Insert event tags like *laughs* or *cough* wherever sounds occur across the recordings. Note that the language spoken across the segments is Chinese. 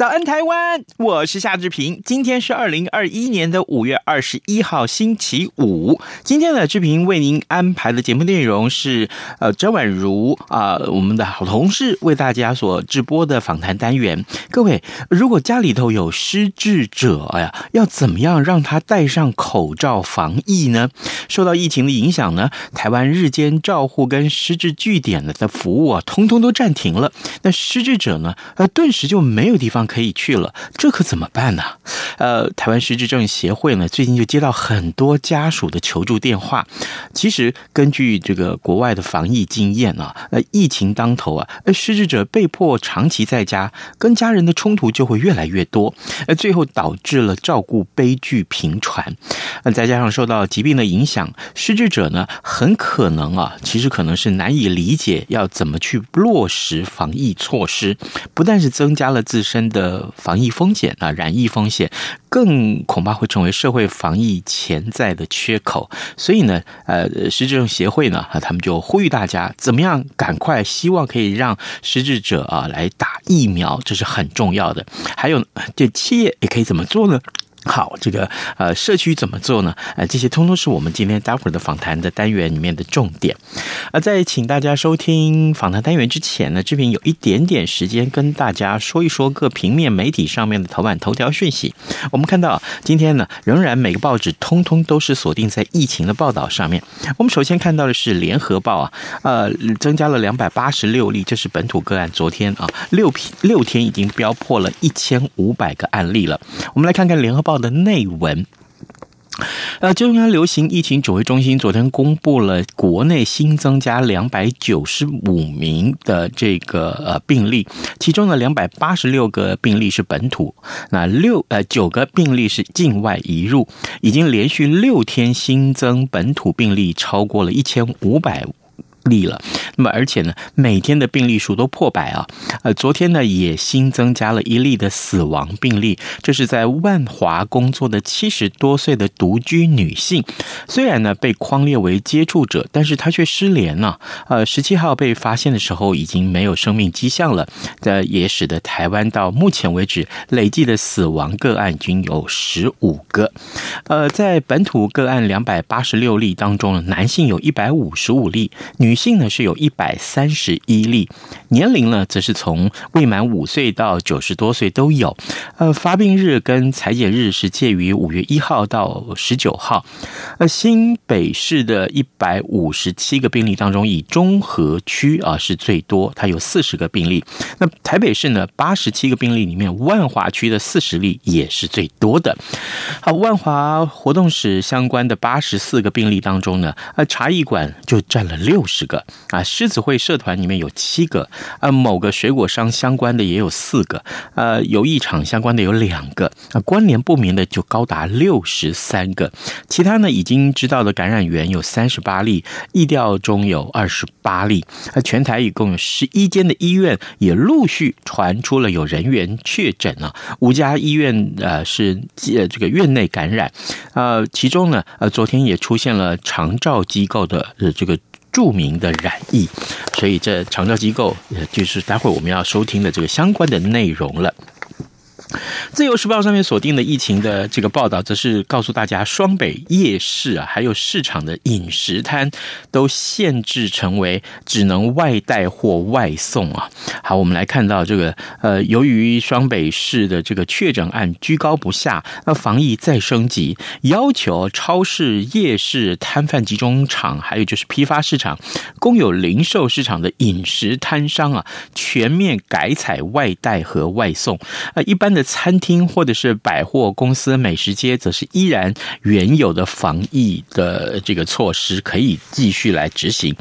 早安，台湾！我是夏志平。今天是二零二一年的五月二十一号，星期五。今天的志平为您安排的节目内容是，呃，张婉如啊、我们的好同事为大家所直播的访谈单元。各位，如果家里头有失智者呀，要怎么样让他戴上口罩防疫呢？受到疫情的影响呢，台湾日间照护跟失智据点的服务啊，通通都暂停了。那失智者呢，呃，顿时就没有地方可以去了，这可怎么办呢？呃，台湾失智症协会呢，最近就接到很多家属的求助电话。其实根据这个国外的防疫经验啊，呃，疫情当头啊，呃失智者被迫长期在家，跟家人的冲突就会越来越多，呃，最后导致了照顾悲剧频传。呃，再加上受到疾病的影响，失智者呢，很可能啊，其实可能是难以理解要怎么去落实防疫措施，不但是增加了自身的。的防疫风险啊，染疫风险更恐怕会成为社会防疫潜在的缺口。所以呢，呃，失智症协会呢，啊，他们就呼吁大家怎么样赶快，希望可以让失智者啊来打疫苗，这是很重要的。还有，这企业也可以怎么做呢？好，这个呃，社区怎么做呢？呃，这些通通是我们今天待会儿的访谈的单元里面的重点。呃，在请大家收听访谈单元之前呢，这边有一点点时间跟大家说一说各平面媒体上面的头版头条讯息。我们看到今天呢，仍然每个报纸通通都是锁定在疫情的报道上面。我们首先看到的是《联合报》啊，呃，增加了两百八十六例，这是本土个案。昨天啊，六六天已经飙破了一千五百个案例了。我们来看看《联合》报的内文，呃，中央流行疫情指挥中心昨天公布了国内新增加两百九十五名的这个呃病例，其中的两百八十六个病例是本土，那六呃九个病例是境外移入，已经连续六天新增本土病例超过了一千五百。例了，那么而且呢，每天的病例数都破百啊。呃，昨天呢也新增加了一例的死亡病例，这是在万华工作的七十多岁的独居女性，虽然呢被框列为接触者，但是她却失联了。呃，十七号被发现的时候已经没有生命迹象了。这也使得台湾到目前为止累计的死亡个案均有十五个。呃，在本土个案两百八十六例当中，男性有一百五十五例，女。女性呢是有一百三十一例，年龄呢则是从未满五岁到九十多岁都有。呃，发病日跟采检日是介于五月一号到十九号。呃，新北市的一百五十七个病例当中，以中和区啊是最多，它有四十个病例。那台北市呢，八十七个病例里面，万华区的四十例也是最多的。好，万华活动室相关的八十四个病例当中呢，呃，茶艺馆就占了六十。十个啊，狮子会社团里面有七个啊，某个水果商相关的也有四个，呃，游艺场相关的有两个啊，关联不明的就高达六十三个，其他呢已经知道的感染源有三十八例，疫调中有二十八例，啊，全台一共有十一间的医院也陆续传出了有人员确诊啊，五家医院呃是呃这个院内感染，呃，其中呢呃昨天也出现了长照机构的呃这个。著名的染疫，所以这长照机构，就是待会我们要收听的这个相关的内容了。自由时报上面锁定的疫情的这个报道，则是告诉大家，双北夜市啊，还有市场的饮食摊都限制成为只能外带或外送啊。好，我们来看到这个，呃，由于双北市的这个确诊案居高不下，那防疫再升级，要求超市、夜市摊贩集中场，还有就是批发市场、公有零售市场的饮食摊商啊，全面改采外带和外送啊，一般的餐餐厅或者是百货公司、美食街，则是依然原有的防疫的这个措施可以继续来执行。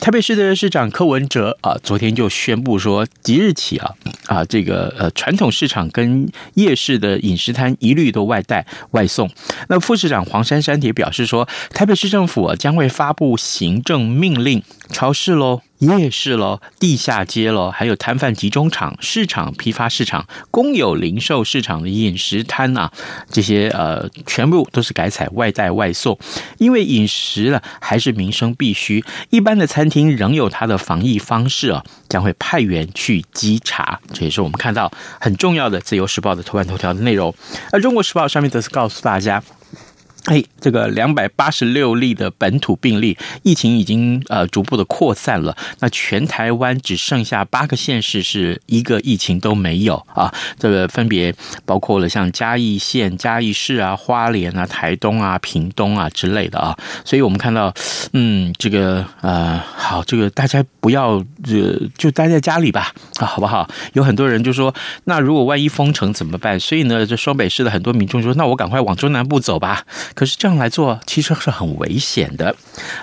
台北市的市长柯文哲啊，昨天就宣布说，即日起啊啊，这个呃传统市场跟夜市的饮食摊一律都外带外送。那副市长黄珊珊也表示说，台北市政府啊将会发布行政命令，超市喽。夜市喽，地下街喽，还有摊贩集中场、市场、批发市场、公有零售市场的饮食摊呐、啊，这些呃，全部都是改采外带外送，因为饮食呢还是民生必须。一般的餐厅仍有它的防疫方式啊，将会派员去稽查。这也是我们看到很重要的《自由时报》的头版头条的内容。而《中国时报》上面则是告诉大家。哎，这个两百八十六例的本土病例，疫情已经呃逐步的扩散了。那全台湾只剩下八个县市是一个疫情都没有啊。这个分别包括了像嘉义县、嘉义市啊、花莲啊、台东啊、屏东啊之类的啊。所以我们看到，嗯，这个呃，好，这个大家不要呃就待在家里吧啊，好不好？有很多人就说，那如果万一封城怎么办？所以呢，这双北市的很多民众说，那我赶快往中南部走吧。可是这样来做，其实是很危险的。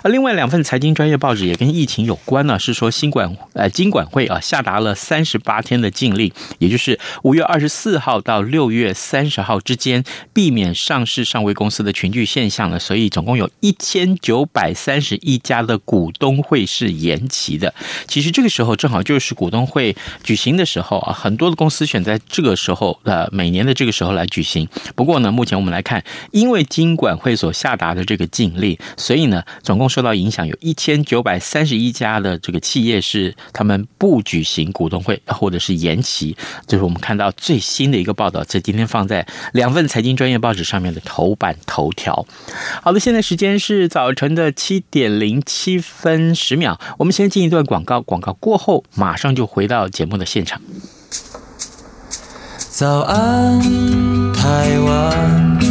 而另外两份财经专业报纸也跟疫情有关呢，是说新管呃金管会啊下达了三十八天的禁令，也就是五月二十四号到六月三十号之间，避免上市上位公司的群聚现象呢。所以总共有一千九百三十一家的股东会是延期的。其实这个时候正好就是股东会举行的时候啊，很多的公司选在这个时候呃每年的这个时候来举行。不过呢，目前我们来看，因为经管会所下达的这个禁令，所以呢，总共受到影响有一千九百三十一家的这个企业是他们不举行股东会，或者是延期。这是我们看到最新的一个报道，在今天放在两份财经专业报纸上面的头版头条。好的，现在时间是早晨的七点零七分十秒，我们先进一段广告，广告过后马上就回到节目的现场。早安，台湾。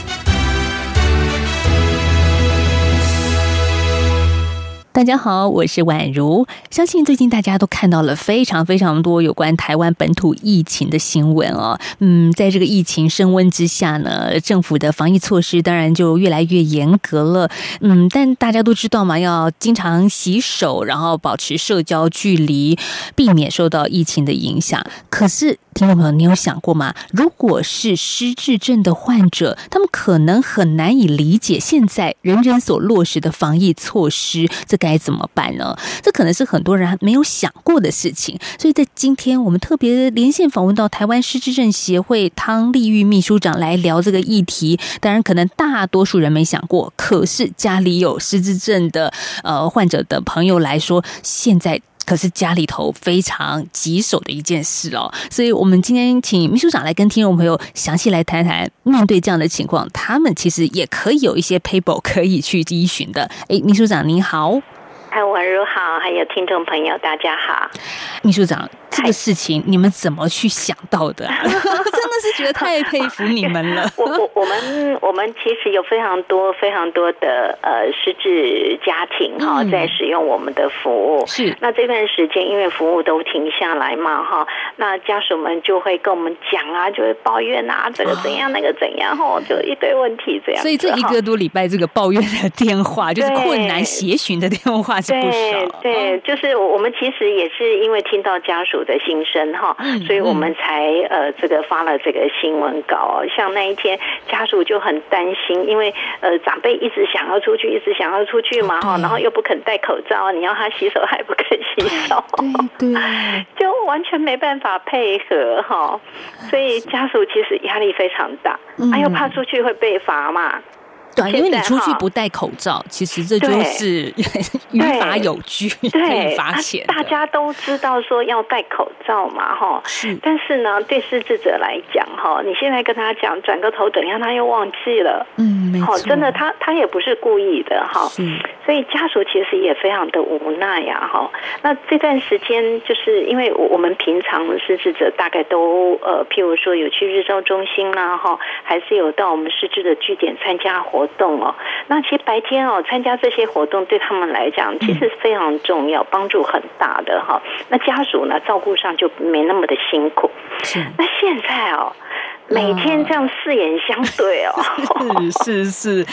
大家好，我是宛如。相信最近大家都看到了非常非常多有关台湾本土疫情的新闻哦。嗯，在这个疫情升温之下呢，政府的防疫措施当然就越来越严格了。嗯，但大家都知道嘛，要经常洗手，然后保持社交距离，避免受到疫情的影响。可是，听众朋友，你有想过吗？如果是失智症的患者，他们可能很难以理解现在人人所落实的防疫措施，这该怎么办呢？这可能是很多人还没有想过的事情。所以在今天，我们特别连线访问到台湾失智症协会汤丽玉秘书长来聊这个议题。当然，可能大多数人没想过，可是家里有失智症的呃患者的朋友来说，现在。可是家里头非常棘手的一件事哦，所以我们今天请秘书长来跟听众朋友详细来谈谈，面对这样的情况，他们其实也可以有一些 paper 可以去依循的。哎，秘书长您好。嗨，宛如好，还有听众朋友，大家好。秘书长，这个事情你们怎么去想到的？*laughs* 真的是觉得太佩服你们了。*laughs* 我我我们我们其实有非常多非常多的呃失智家庭哈，在使用我们的服务。是。那这段时间因为服务都停下来嘛哈，那家属们就会跟我们讲啊，就会抱怨啊，这个怎样，那个怎样哈，就一堆问题这样。所以这一个多礼拜，这个抱怨的电话 *laughs* 就是困难协寻的电话。对对，就是我们其实也是因为听到家属的心声哈，所以我们才呃这个发了这个新闻稿。像那一天家属就很担心，因为呃长辈一直想要出去，一直想要出去嘛哈，然后又不肯戴口罩，你要他洗手还不肯洗手，*laughs* 对，*laughs* 就完全没办法配合哈，所以家属其实压力非常大，他又怕出去会被罚嘛。对，因为你出去不戴口罩，其实这就是 *laughs* 于法有据，可以罚钱。大家都知道说要戴口罩嘛，哈，是。但是呢，对失智者来讲，哈，你现在跟他讲，转个头，等一下他又忘记了，嗯，没错。真的，他他也不是故意的，哈。所以家属其实也非常的无奈呀，哈。那这段时间，就是因为我们平常失智者大概都呃，譬如说有去日照中心啦，哈，还是有到我们失智的据点参加活动哦。那其实白天哦，参加这些活动对他们来讲，其实非常重要，帮助很大的哈。那家属呢，照顾上就没那么的辛苦。是。那现在哦。每天这样四眼相对哦，*laughs* 是是是，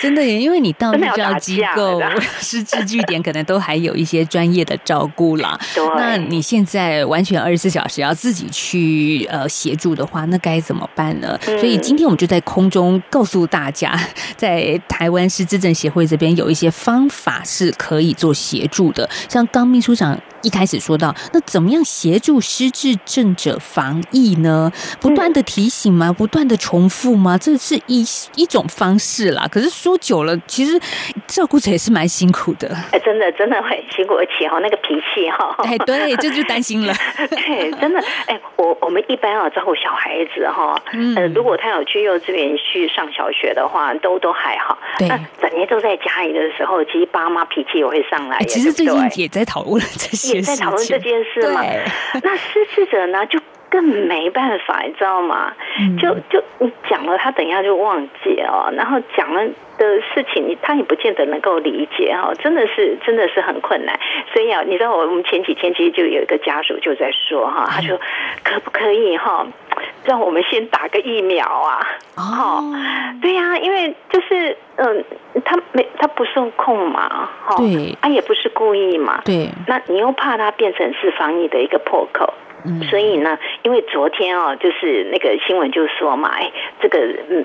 真的耶，因为你到日照机构、失智 *laughs* 据点，可能都还有一些专业的照顾啦。*laughs* 对，那你现在完全二十四小时要自己去呃协助的话，那该怎么办呢？嗯、所以今天我们就在空中告诉大家，在台湾失智症协会这边有一些方法是可以做协助的，像刚秘书长。一开始说到，那怎么样协助失智症者防疫呢？不断的提醒吗？不断的重复吗？这是一一种方式啦。可是说久了，其实照顾者也是蛮辛苦的。哎，真的真的会辛苦，而且哈，那个脾气哈，哎，对，这就担心了。对，*laughs* 真的，哎，我我们一般啊照顾小孩子哈，呃，如果他有去幼稚园去上小学的话，都都还好。对，那整天都在家里的时候，其实爸妈脾气也会上来。其实最近也在讨论这些。也在讨论这件事嘛？*laughs* 那失智者呢，就更没办法，你知道吗？嗯、就就你讲了，他等一下就忘记哦。然后讲了的事情，他也不见得能够理解哈。真的是，真的是很困难。所以啊，你知道，我们前几天其实就有一个家属就在说哈，他说可不可以哈，让我们先打个疫苗啊？哦，对呀、啊，因为就是嗯，他没他不受控嘛，哈，对，他、啊、也不是故意嘛，对，那你又怕他变成是防疫的一个破口。嗯、所以呢，因为昨天哦，就是那个新闻就说嘛，哎，这个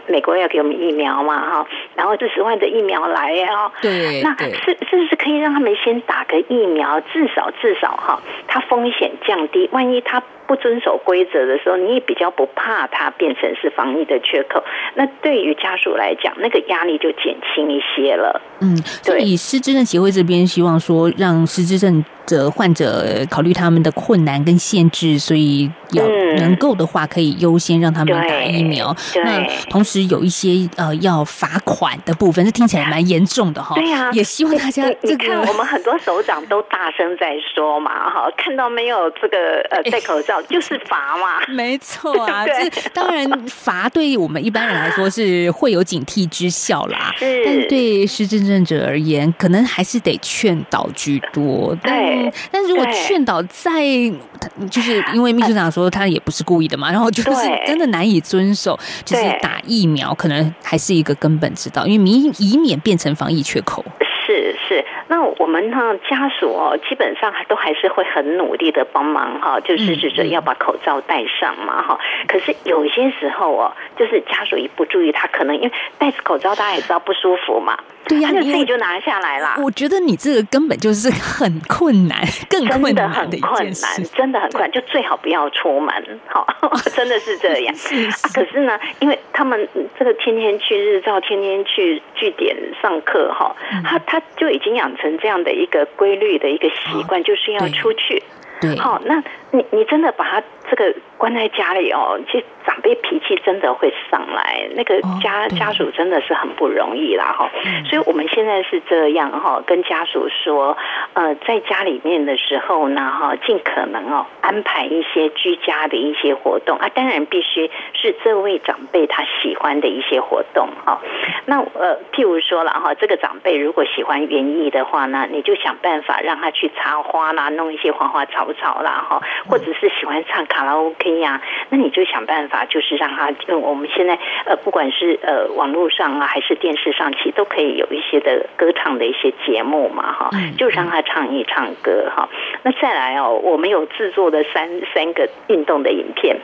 美国要给我们疫苗嘛，哈，然后这十万的疫苗来哦，对，那是是不是可以让他们先打个疫苗，至少至少哈，它风险降低，万一他。不遵守规则的时候，你也比较不怕它变成是防疫的缺口。那对于家属来讲，那个压力就减轻一些了。嗯，所以失智症协会这边希望说，让失智症者患者考虑他们的困难跟限制，所以要能够的话，可以优先让他们打疫苗。嗯、那同时有一些呃要罚款的部分，这听起来蛮严重的哈。对呀、啊，也希望大家、这个、你看，我们很多首长都大声在说嘛，哈，看到没有这个呃戴口罩。就是罚嘛，没错啊。这当然罚对于我们一般人来说是会有警惕之效啦，是。但对失智症者而言，可能还是得劝导居多。对。但如果劝导再，就是因为秘书长说他也不是故意的嘛，然后就是真的难以遵守，就是打疫苗可能还是一个根本之道，因为以以免变成防疫缺口。是是，那我们呢家属哦，基本上都还是会很努力的帮忙哈，就是指着要把口罩戴上嘛哈。可是有些时候哦，就是家属一不注意，他可能因为戴着口罩，大家也知道不舒服嘛。对呀，他就自己就拿下来了。我觉得你这个根本就是很困难，更困难的一件事，真的很困难，真的很困难，就最好不要出门。好，*laughs* 真的是这样。是是啊，可是呢，因为他们这个天天去日照，天天去据点上课哈，他他就已经养成这样的一个规律的一个习惯，就是要出去。对，好，那你你真的把他这个关在家里哦，其实长辈脾气真的会上来，那个家家属真的是很不容易啦哈。所以我们现在是这样哈，跟家属说，呃，在家里面的时候呢哈，尽可能哦安排一些居家的一些活动啊，当然必须是这位长辈他喜欢的一些活动哈。那呃，譬如说了哈，这个长辈如果喜欢园艺的话呢，你就想办法让他去插花啦，弄一些花花草草啦哈，或者是喜欢唱卡拉 OK 呀，那你就想办法，就是让他，嗯，我们现在呃，不管是呃网络上啊，还是电视上，其实都可以有一些的歌唱的一些节目嘛哈，就让他唱一唱歌哈。那再来哦，我们有制作的三三个运动的影片，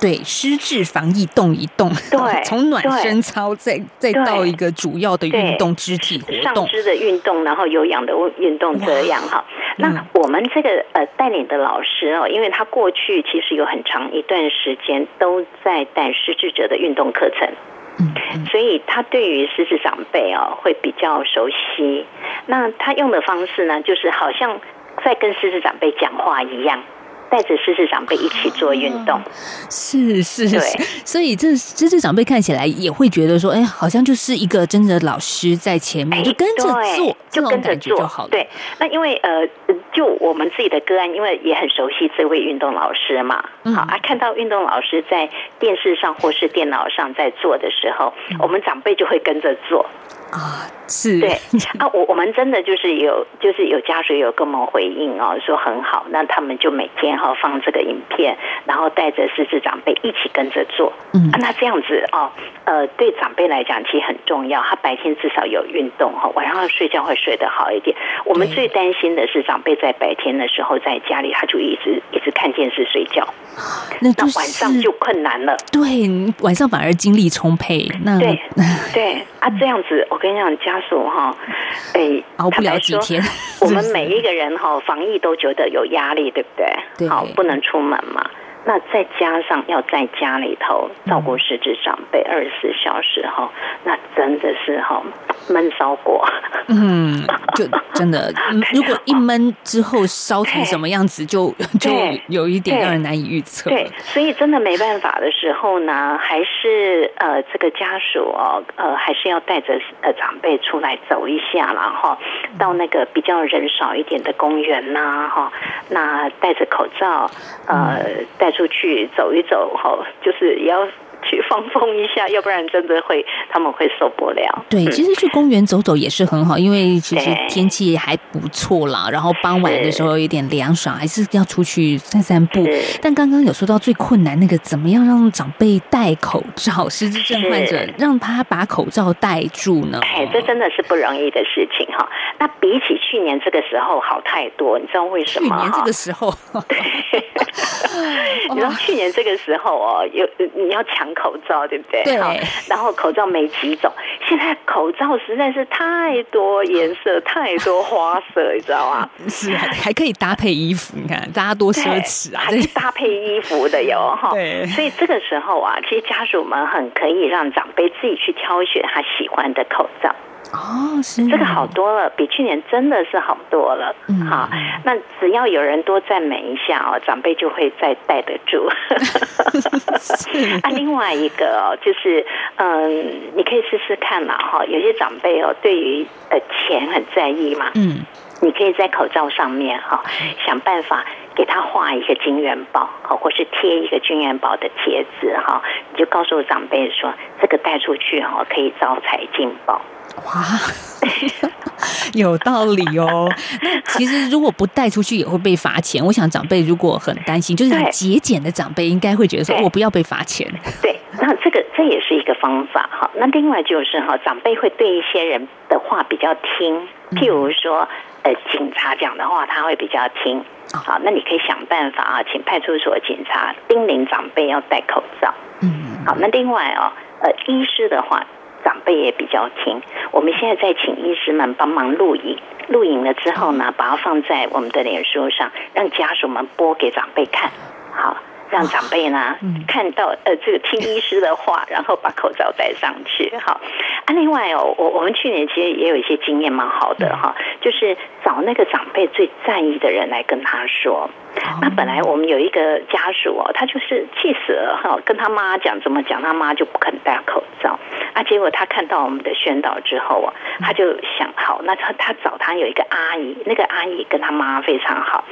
对，失智防疫动一动，对，*laughs* 从暖身操再再到一个主要的运动肢体活动，上肢的运动，然后有氧的运动这样哈。那我们这个呃带领的老师哦，因为他过去其实有很长一段时间都在带失智者的运动课程。所以他对于失智长辈哦会比较熟悉。那他用的方式呢，就是好像在跟失智长辈讲话一样。带着失智长辈一起做运动，是是，对，所以这失智长辈看起来也会觉得说，哎，好像就是一个真的老师在前面，就跟着做，就跟着做就好了。对，那因为呃，就我们自己的个案，因为也很熟悉这位运动老师嘛，好啊，看到运动老师在电视上或是电脑上在做的时候，我们长辈就会跟着做。啊，是对啊，我我们真的就是有，就是有家属有跟我们回应哦，说很好，那他们就每天哈放这个影片，然后带着失智长辈一起跟着做，嗯，啊，那这样子哦，呃，对长辈来讲其实很重要，他白天至少有运动哈，晚上睡觉会睡得好一点。我们最担心的是长辈在白天的时候在家里，他就一直一直看电视睡觉，那，那晚上就困难了。对，晚上反而精力充沛。那对 *laughs* 对啊，这样子。我跟你讲，家属哈，哎，熬不了几天。*laughs* 我们每一个人哈，防疫都觉得有压力，对不对？对，好，不能出门嘛。那再加上要在家里头照顾失智长辈二十四小时哈，那真的是哈闷烧过。嗯，就真的，*laughs* 如果一闷之后烧成什么样子，就就有一点让人难以预测。对，所以真的没办法的时候呢，还是呃这个家属哦，呃还是要带着呃长辈出来走一下，然后到那个比较人少一点的公园呐，哈，那戴着口罩，呃出去走一走，哈，就是也要去放风一下，要不然真的会他们会受不了。对，其实去公园走走也是很好，因为其实天气还不错啦。然后傍晚的时候有点凉爽，还是要出去散散步。但刚刚有说到最困难那个，怎么样让长辈戴口罩？失智症患者让他把口罩戴住呢？哎，这真的是不容易的事情哈。那比起去年这个时候好太多，你知道为什么？去年这个时候，对。*laughs* 你知道去年这个时候哦，有你要抢口罩，对不对？对。然后口罩没几种，现在口罩实在是太多颜色、太多花色，你知道吗？*laughs* 是，还可以搭配衣服，你看大家多奢侈啊！还是搭配衣服的哟 *laughs* 哈。对。所以这个时候啊，其实家属们很可以让长辈自己去挑选他喜欢的口罩。哦，是这个好多了，比去年真的是好多了。嗯，好，那只要有人多赞美一下哦，长辈就会再戴得住。*laughs* 啊，另外一个哦，就是嗯，你可以试试看嘛，哈，有些长辈哦，对于呃钱很在意嘛，嗯，你可以在口罩上面哈，想办法给他画一个金元宝，好，或是贴一个金元宝的贴纸哈，你就告诉长辈说，这个带出去哈，可以招财进宝。哇，*laughs* 有道理哦。那其实如果不带出去也会被罚钱。我想长辈如果很担心，就是很节俭的长辈应该会觉得说，我不要被罚钱。对，那这个这也是一个方法哈。那另外就是哈，长辈会对一些人的话比较听，譬如说呃警察讲的话他会比较听。好，那你可以想办法啊，请派出所警察叮咛长辈要戴口罩。嗯，好，那另外哦，呃，医师的话。长辈也比较听，我们现在在请医师们帮忙录影，录影了之后呢，把它放在我们的脸书上，让家属们播给长辈看，好，让长辈呢看到呃这个听医师的话，*laughs* 然后把口罩戴上去，好。啊，另外哦，我我们去年其实也有一些经验蛮好的哈，就是找那个长辈最在意的人来跟他说。那本来我们有一个家属哦，他就是气死了哈，跟他妈讲怎么讲，他妈就不肯戴口罩。啊，结果他看到我们的宣导之后啊，他就想好，那他他找他有一个阿姨，那个阿姨跟他妈非常好，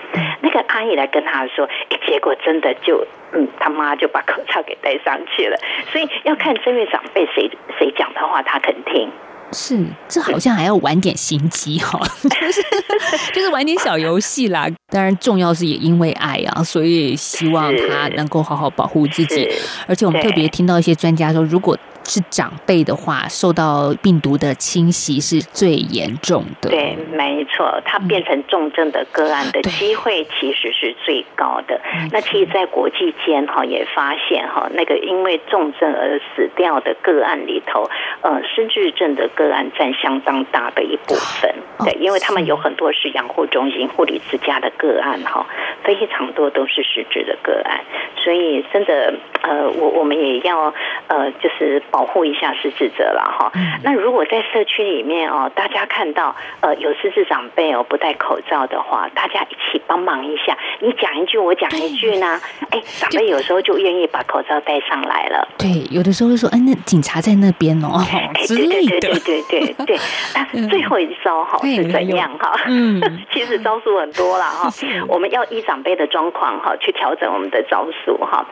那个阿姨来跟他说，哎结果真的就嗯，他妈就把口罩给戴上去了。*laughs* 所以要看这位长辈谁谁讲的话，他肯听。是，这好像还要玩点心机哈，*laughs* 就是 *laughs* 就是玩点小游戏啦。当然，重要是也因为爱啊，所以希望他能够好好保护自己。而且我们特别听到一些专家说，如果是长辈的话，受到病毒的侵袭是最严重的。对，没错，它变成重症的个案的机会其实是最高的。那其实，在国际间哈也发现哈，那个因为重症而死掉的个案里头，呃，失智症的个案占相当大的一部分。对，因为他们有很多是养护中心、护理之家的个案哈，非常多都是失智的个案，所以真的呃，我我们也要呃，就是保护一下失智者了哈。那如果在社区里面哦，大家看到呃有失智长辈哦不戴口罩的话，大家一起帮忙一下，你讲一句我讲一句呢，哎，长辈有时候就愿意把口罩戴上来了。对，有的时候会说，哎，那警察在那边哦，之类的。对对对对对，那 *laughs* 最后一招哈是怎样哈？嗯，*laughs* 其实招数很多了哈，我们要依长辈的状况哈去调整我们的招数哈。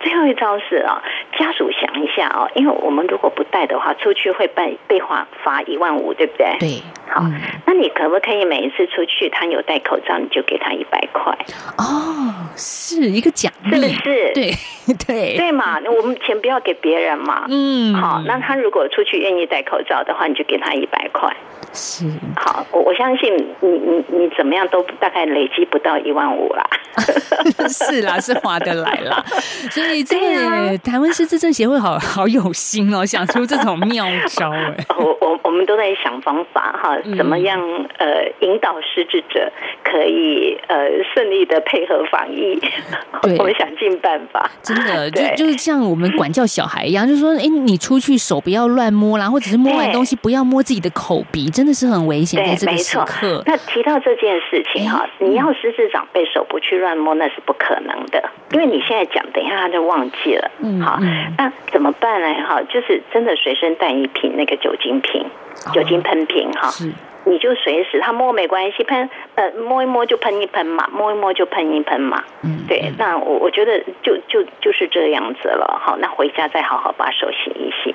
最后一招是啊，家属想一下啊，因为我们如果不戴的话，出去会被被罚罚一万五，对不对？对。好，那你可不可以每一次出去，他有戴口罩，你就给他一百块？哦，是一个奖励，是不是？对 *laughs* 对对嘛，那我们钱不要给别人嘛。嗯。好，那他如果出去愿意戴口罩的话，你就给他一百块。是。好，我我相信你你你怎么样都大概累积不到一万五啦。*laughs* 是啦，是划得来啦。*laughs* 所以这个台湾失智症协会好好有心哦，想出这种妙招哎。我我我们都在想方法哈，怎么样呃引导失智者可以呃顺利的配合防疫。对，*laughs* 我们想尽办法。真的，就就是像我们管教小孩一样，就是说，哎，你出去手不要乱摸啦，或者是摸完东西不要摸自己的口鼻，真的是很危险。在这个时刻，那提到这件事情哈，你要失智长辈手不去乱摸，那是不可能的，因为你现在讲，等一下他就忘记了。嗯，好，那怎么办呢？哈，就是真的随身带一瓶那个酒精瓶，酒精喷瓶哈，你就随时他摸没关系，喷呃摸一摸就喷一喷嘛，摸一摸就喷一喷嘛。嗯，对，那我我觉得就就就是这样子了。好，那回家再好好把手洗一洗，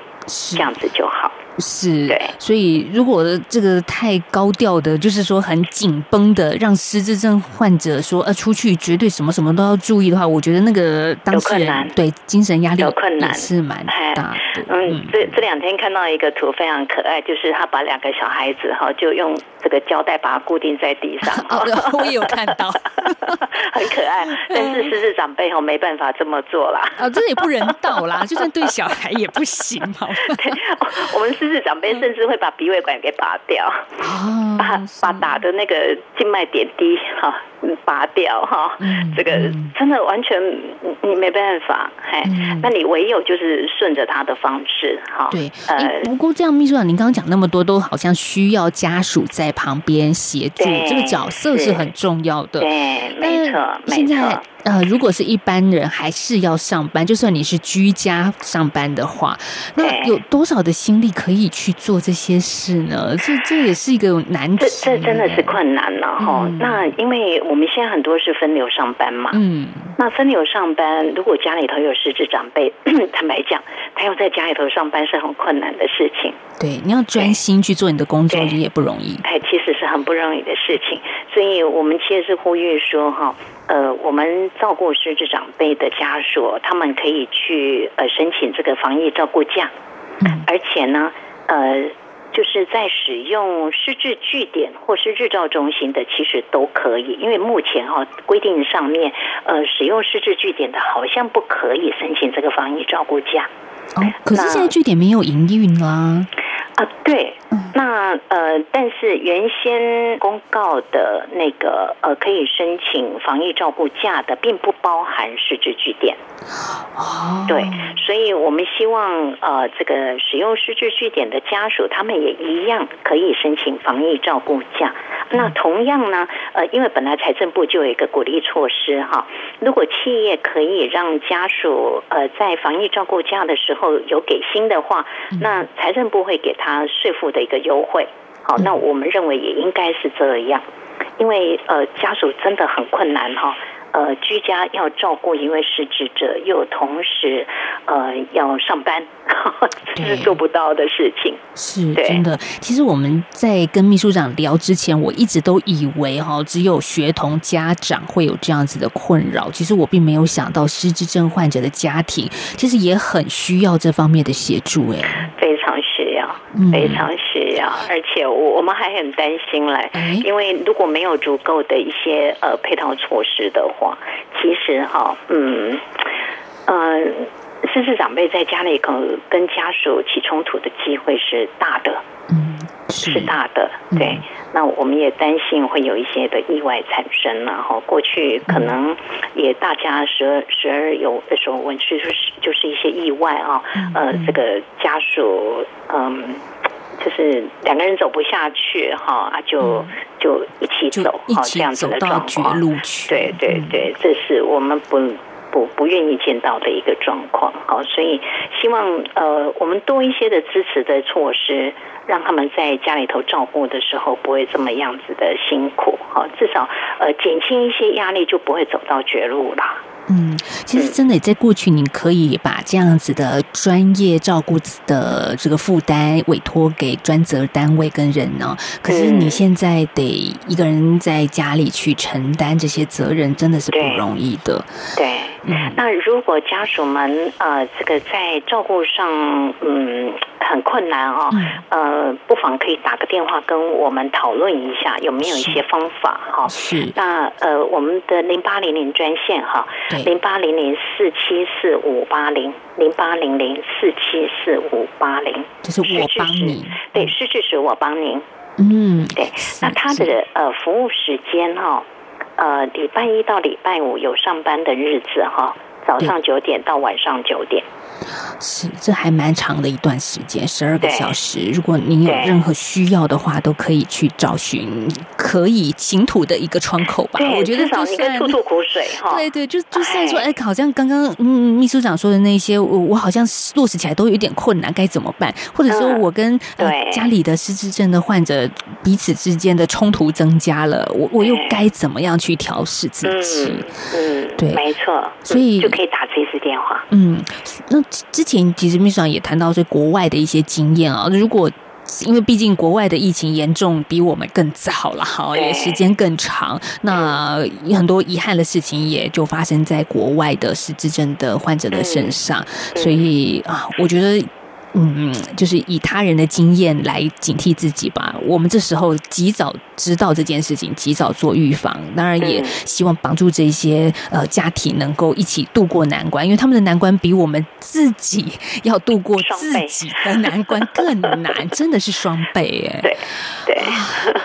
这样子就好。是，对，所以如果这个太高调的，就是说很紧绷的，让失智症患者说呃出去绝对什么什么都要注意的话，我觉得那个当事人对精神压力有困难是蛮大的。嗯，这这两天看到一个图非常可爱，就是他把两个小孩子哈就用这个胶带把它固定在地上，*laughs* 我也有看到，*laughs* 很可爱。*laughs* 但是狮子长辈哈没办法这么做啦，啊，这也不人道啦，就算对小孩也不行嘛。对，我们狮子长辈甚至会把鼻胃管给拔掉，把把打的那个静脉点滴哈拔掉哈，这个真的完全你没办法，嘿，那你唯有就是顺着他的方式哈。对，呃，不过这样，秘书长您刚刚讲那么多，都好像需要家属在旁边协助，这个角色是很重要的。对，没错，没错。呃，如果是一般人还是要上班，就算你是居家上班的话，那有多少的心力可以去做这些事呢？这这也是一个难题。这这真的是困难了哈。嗯、那因为我们现在很多是分流上班嘛，嗯，那分流上班，如果家里头有失智长辈，*clears throat* 坦白讲，他要在家里头上班是很困难的事情。对，你要专心去做你的工作，也不容易。哎，其实是很不容易的事情。所以我们其实是呼吁说哈。呃，我们照顾失智长辈的家属，他们可以去呃申请这个防疫照顾假，嗯，而且呢，呃，就是在使用失智据点或是日照中心的，其实都可以，因为目前哈、哦、规定上面，呃，使用失智据点的好像不可以申请这个防疫照顾假。哦，可是现在据点没有营运啦。啊，对，那呃，但是原先公告的那个呃，可以申请防疫照顾假的，并不包含失智据点。哦，对，所以我们希望呃，这个使用失智据点的家属，他们也一样可以申请防疫照顾假。那同样呢，呃，因为本来财政部就有一个鼓励措施哈，如果企业可以让家属呃在防疫照顾假的时候有给薪的话，那财政部会给他。啊，税负的一个优惠，好，那我们认为也应该是这样，因为呃，家属真的很困难哈。呃，居家要照顾一位失智者，又同时呃要上班，*laughs* 这是做不到的事情。是真的。其实我们在跟秘书长聊之前，我一直都以为哈，只有学童家长会有这样子的困扰。其实我并没有想到，失智症患者的家庭其实也很需要这方面的协助。哎，非常需要。嗯、而且我我们还很担心嘞，因为如果没有足够的一些呃配套措施的话。其实哈，嗯，呃，甚至长辈在家里可能跟家属起冲突的机会是大的。嗯，是大的，对。嗯、那我们也担心会有一些的意外产生，然后过去可能也大家时而时而有的时候，文是就是就是一些意外啊，呃，这个家属嗯。就是两个人走不下去哈，啊，就就一起走哈，这样子的状况。对对对，这是我们不不不愿意见到的一个状况。好，所以希望呃，我们多一些的支持的措施，让他们在家里头照顾的时候不会这么样子的辛苦。好，至少呃减轻一些压力，就不会走到绝路了。嗯，其实真的在过去，你可以把这样子的专业照顾的这个负担委托给专责单位跟人呢。可是你现在得一个人在家里去承担这些责任，真的是不容易的。对，对嗯，那如果家属们呃，这个在照顾上，嗯。很困难哦，呃，不妨可以打个电话跟我们讨论一下，有没有一些方法哈？是。那呃，我们的零八零零专线哈，零八零零四七四五八零，零八零零四七四五八零，就是我帮你，对，是是是我帮您。嗯，对。那他的呃服务时间哈，呃，礼拜一到礼拜五有上班的日子哈，早上九点到晚上九点。是，这还蛮长的一段时间，十二个小时。如果您有任何需要的话，都可以去找寻可以倾吐的一个窗口吧。我觉得至少你可以吐吐苦水 *laughs* 哈。对对，就就算说，哎，好像刚刚嗯秘书长说的那些，我我好像落实起来都有点困难，该怎么办？或者说我跟呃家里的失智症的患者彼此之间的冲突增加了，我我又该怎么样去调试自己？嗯，对，没错，所以就可以打这次电话。嗯，那。之前其实秘书长也谈到说国外的一些经验啊，如果因为毕竟国外的疫情严重比我们更早了，哈，也时间更长，那很多遗憾的事情也就发生在国外的失智症的患者的身上，所以啊，我觉得。嗯，就是以他人的经验来警惕自己吧。我们这时候及早知道这件事情，及早做预防，当然也希望帮助这些呃家庭能够一起度过难关，因为他们的难关比我们自己要度过自己的难关更难，真的是双倍哎。对对，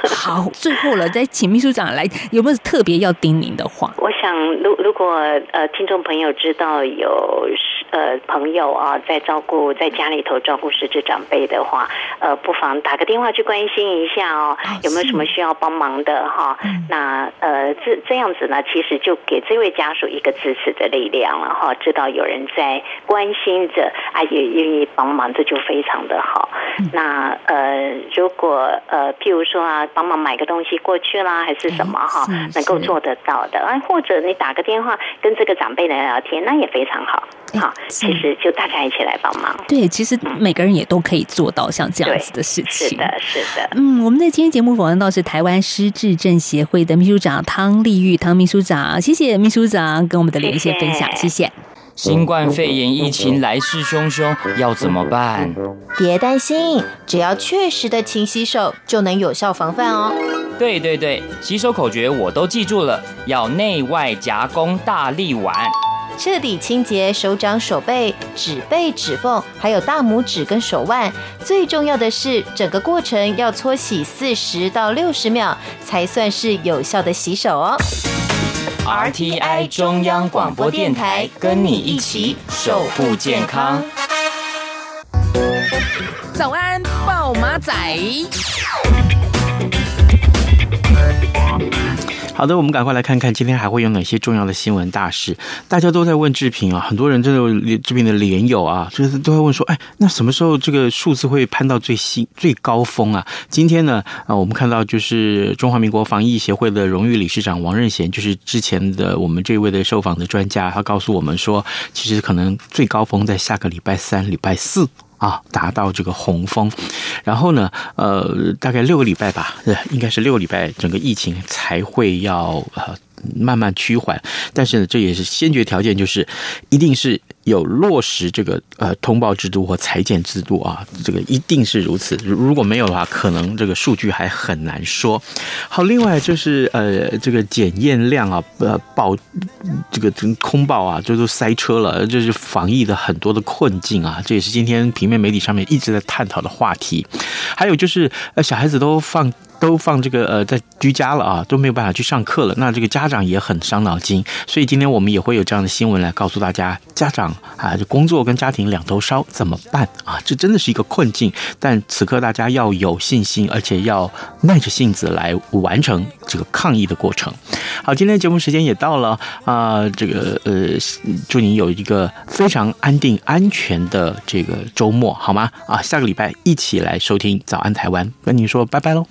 好，最后了，再请秘书长来，有没有特别要叮咛的话？我想，如如果呃听众朋友知道有呃朋友啊在照顾在家里头。照顾失智长辈的话，呃，不妨打个电话去关心一下哦，有没有什么需要帮忙的哈？那呃，这这样子呢，其实就给这位家属一个支持的力量了哈，知道有人在关心着，啊，也愿意帮忙，这就非常的好。那呃，如果呃，譬如说啊，帮忙买个东西过去啦，还是什么哈，能够做得到的，啊，或者你打个电话跟这个长辈聊聊天，那也非常好。好，其实就大家一起来帮忙。对，其实。每个人也都可以做到像这样子的事情。是的，是的。嗯，我们在今天节目访问到是台湾失智症协会的秘书长汤丽玉汤秘书长，谢谢秘书长跟我们的连线分享，谢谢。新冠肺炎疫情来势汹汹，要怎么办？别担心，只要确实的勤洗手，就能有效防范哦。对对对，洗手口诀我都记住了，要内外夹攻大立腕。彻底清洁手掌、手背、指背、指缝，还有大拇指跟手腕。最重要的是，整个过程要搓洗四十到六十秒，才算是有效的洗手哦。RTI 中央广播电台跟你一起守护健康。早安，暴马仔。好的，我们赶快来看看今天还会有哪些重要的新闻大事。大家都在问志平啊，很多人真的志平的连友啊，就是都会问说，哎，那什么时候这个数字会攀到最新最高峰啊？今天呢，啊，我们看到就是中华民国防疫协会的荣誉理事长王任贤，就是之前的我们这位的受访的专家，他告诉我们说，其实可能最高峰在下个礼拜三、礼拜四。啊，达到这个洪峰，然后呢，呃，大概六个礼拜吧，应该是六个礼拜，整个疫情才会要呃慢慢趋缓。但是呢，这也是先决条件，就是一定是有落实这个呃通报制度或裁减制度啊，这个一定是如此。如果没有的话，可能这个数据还很难说。好，另外就是呃这个检验量啊，呃报这个空报啊，就都塞车了，这是防疫的很多的困境啊。这也是今天平面媒体上面一直在探讨的话题。还有就是呃小孩子都放。都放这个呃，在居家了啊，都没有办法去上课了。那这个家长也很伤脑筋，所以今天我们也会有这样的新闻来告诉大家，家长啊，这工作跟家庭两头烧怎么办啊？这真的是一个困境。但此刻大家要有信心，而且要耐着性子来完成这个抗疫的过程。好，今天节目时间也到了啊，这个呃，祝您有一个非常安定、安全的这个周末，好吗？啊，下个礼拜一起来收听《早安台湾》，跟您说拜拜喽。